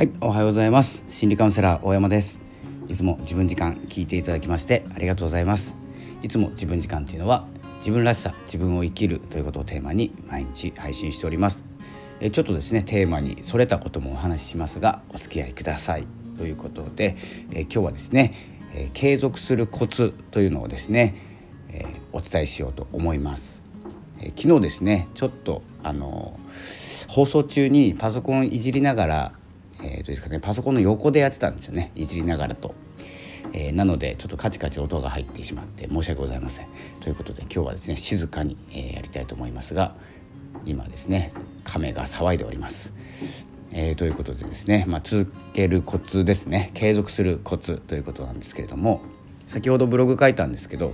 はいおはようございます。心理カウンセラー大山です。いつも自分時間聞いていただきましてありがとうございます。いつも自分時間というのは自分らしさ自分を生きるということをテーマに毎日配信しております。えちょっとですねテーマにそれたこともお話ししますがお付き合いください。ということでえ今日はですね、え継続するコツというのをですね、えお伝えしようと思います。え昨日ですねちょっとあの放送中にパソコンいじりながらえー、とですかねパソコンの横でやってたんですよねいじりながらと。えー、なのでちょっとカチカチ音が入ってしまって申し訳ございません。ということで今日はですね静かに、えー、やりたいと思いますが今ですね亀が騒いでおります。えー、ということでですね、まあ、続けるコツですね継続するコツということなんですけれども先ほどブログ書いたんですけど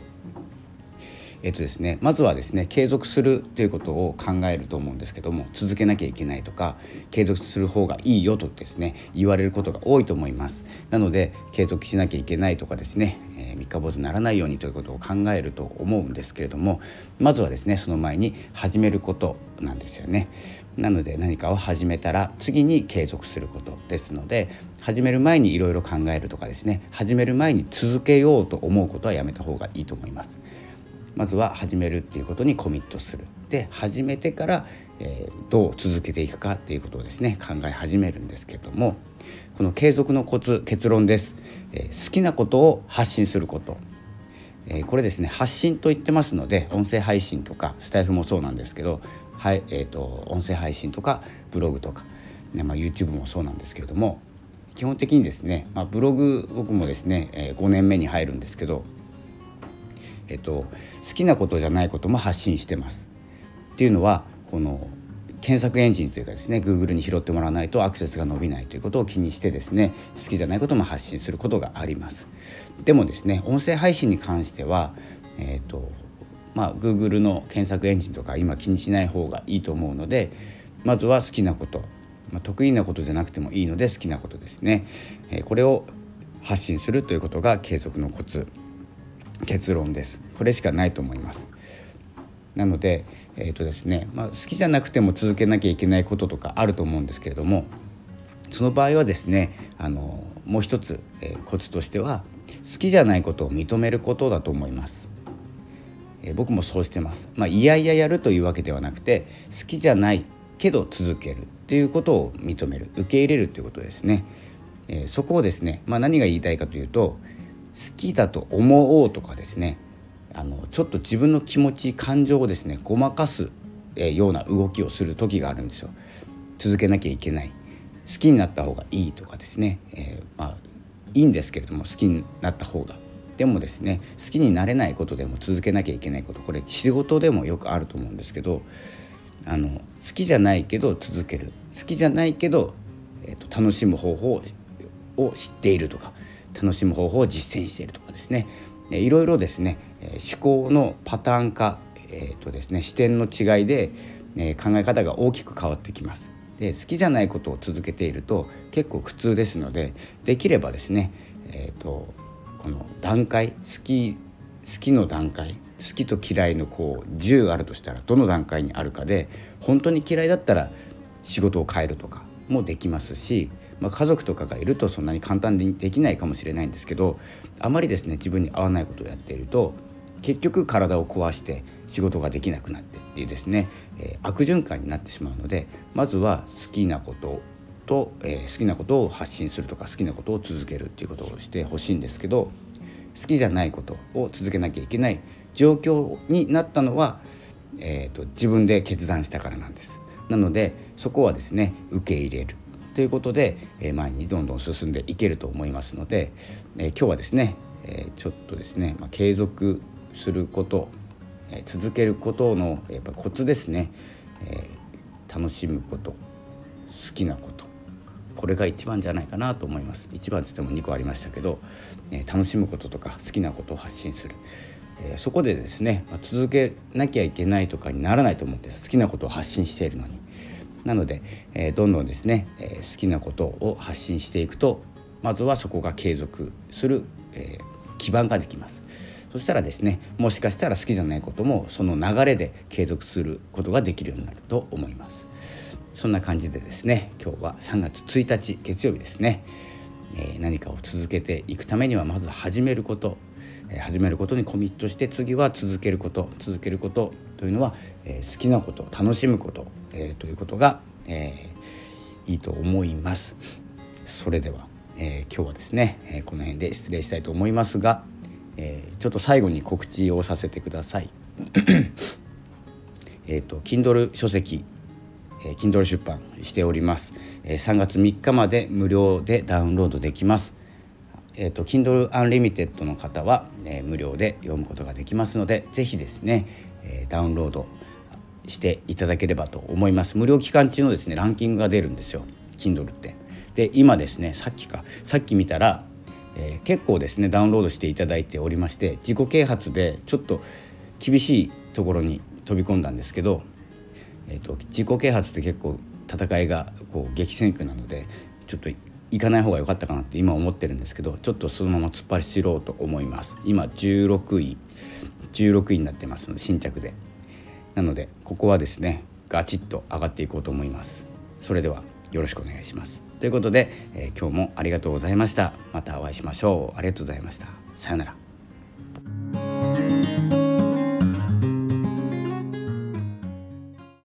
えっとですね、まずはですね継続するということを考えると思うんですけども続けなきゃいけないとか継続する方がいいよとですね言われることが多いと思います。なので継続しなきゃいけないとかですね、えー、三日坊主にならないようにということを考えると思うんですけれどもまずはですねその前に始めることなんですよね。なので何かを始めたら次に継続することですので始める前にいろいろ考えるとかですね始める前に続けようと思うことはやめた方がいいと思います。まずは始めるっていうことにコミットする。で始めてから、えー、どう続けていくかっていうことをですね考え始めるんですけどもこの継続のコツ結論です、えー、好きなことを発信すること、え、これですね発信と言ってますので音声配信とかスタイフもそうなんですけどはいえーと、音声配信とかブログとか、ねまあ、YouTube もそうなんですけれども基本的にですね、まあ、ブログ僕もですね、え、5年目に入るんですけどえっと、好きなことじゃないことも発信してます。っていうのはこの検索エンジンというかですね Google に拾ってもらわないとアクセスが伸びないということを気にしてですね好きじゃないことも発信することがあります。でもですね音声配信に関してはえっ、ー、とまあ Google の検索エンジンとか今気にしない方がいいと思うのでまずは好きなこと、まあ、得意なことじゃなくてもいいので好きなことですね、えー、これを発信するということが継続のコツ。結論です。これしかないと思います。なのでえーとですねまあ、好きじゃなくても続けなきゃいけないこととかあると思うんですけれどもその場合はですねあのもう一つ、えー、コツとしては好きじゃないことを認めることだと思います、えー、僕もそうしてます。まあいやいややるというわけではなくて好きじゃないけど続けるっていうことを認める。受け入れるということですね、えー、そこをですね、まあ、何が言いたいかというと好きだと思おうとかですねあのちょっと自分の気持ち感情をですねごまかす、えような動きをする時があるんですよ。続けなきゃいけない。好きになった方がいいとかですね、えー、まあいいんですけれども好きになった方が。でもですね好きになれないことでも続けなきゃいけないことこれ仕事でもよくあると思うんですけどあの好きじゃないけど続ける。好きじゃないけど、えーと楽しむ方法を知っているとか楽しむ方法を実践しているとかですねいろいろですね思考のパターン化、えーとですね、視点の違いで、え考え方が大きく変わってきます。で好きじゃないことを続けていると結構苦痛ですのでできればですね、えーと、この段階好き好きの段階好きと嫌いのこう10あるとしたらどの段階にあるかで本当に嫌いだったら仕事を変えるとかもできますしまあ、家族とかがいるとそんなに簡単にできないかもしれないんですけどあまりですね自分に合わないことをやっていると結局体を壊して仕事ができなくなってっていうですね、えー、悪循環になってしまうのでまずは好きなことと、えー、好きなことを発信するとか好きなことを続けるっていうことをしてほしいんですけど好きじゃないことを続けなきゃいけない状況になったのは、えーと自分で決断したからなんです。なのでそこはですね受け入れるということで、え前にどんどん進んでいけると思いますので、え今日はですね、えちょっとですね、ま継続すること、え続けることのやっぱコツですね、え楽しむこと好きなことこれが一番じゃないかなと思います。一番つっても2個ありましたけど、え楽しむこととか好きなことを発信する、えそこでですね、ま続けなきゃいけないとかにならないと思うんです好きなことを発信しているのになので、えー、どんどんですね、えー、好きなことを発信していくとまずはそこが継続する、えー、基盤ができます。そしたらですねもしかしたら好きじゃないこともその流れで継続することができるようになると思います。そんな感じでですね今日は3月1日月曜日ですね、えー、何かを続けていくためにはまず始めること、えー、始めることにコミットして次は続けること続けることというのは、えー、好きなこと楽しむこと、えということが、えいいと思います。それでは、え今日はですね、えこの辺で失礼したいと思いますが、えちょっと最後に告知をさせてください。えっと Kindle 書籍え、Kindle 出版しております、え、3月3日まで無料でダウンロードできます。えーと、Kindle Unlimited の方は、えー、無料で読むことができますのでぜひですね、ダウンロードしていただければと思います。無料期間中のですねランキングが出るんですよ。Kindle って。で今ですねさっきか。さっき見たら、えー、結構ですねダウンロードしていただいておりまして自己啓発でちょっと厳しいところに飛び込んだんですけどえーと、自己啓発って結構戦いがこう激戦区なのでちょっと行かない方が良かったかなって今思ってるんですけどちょっとそのまま突っ走ろうと思います。今16位。16位になってますので新着で。なのでここはですねガチッと上がっていこうと思います。それではよろしくお願いします。ということで、えー、今日もありがとうございました。またお会いしましょう。ありがとうございました。さようなら。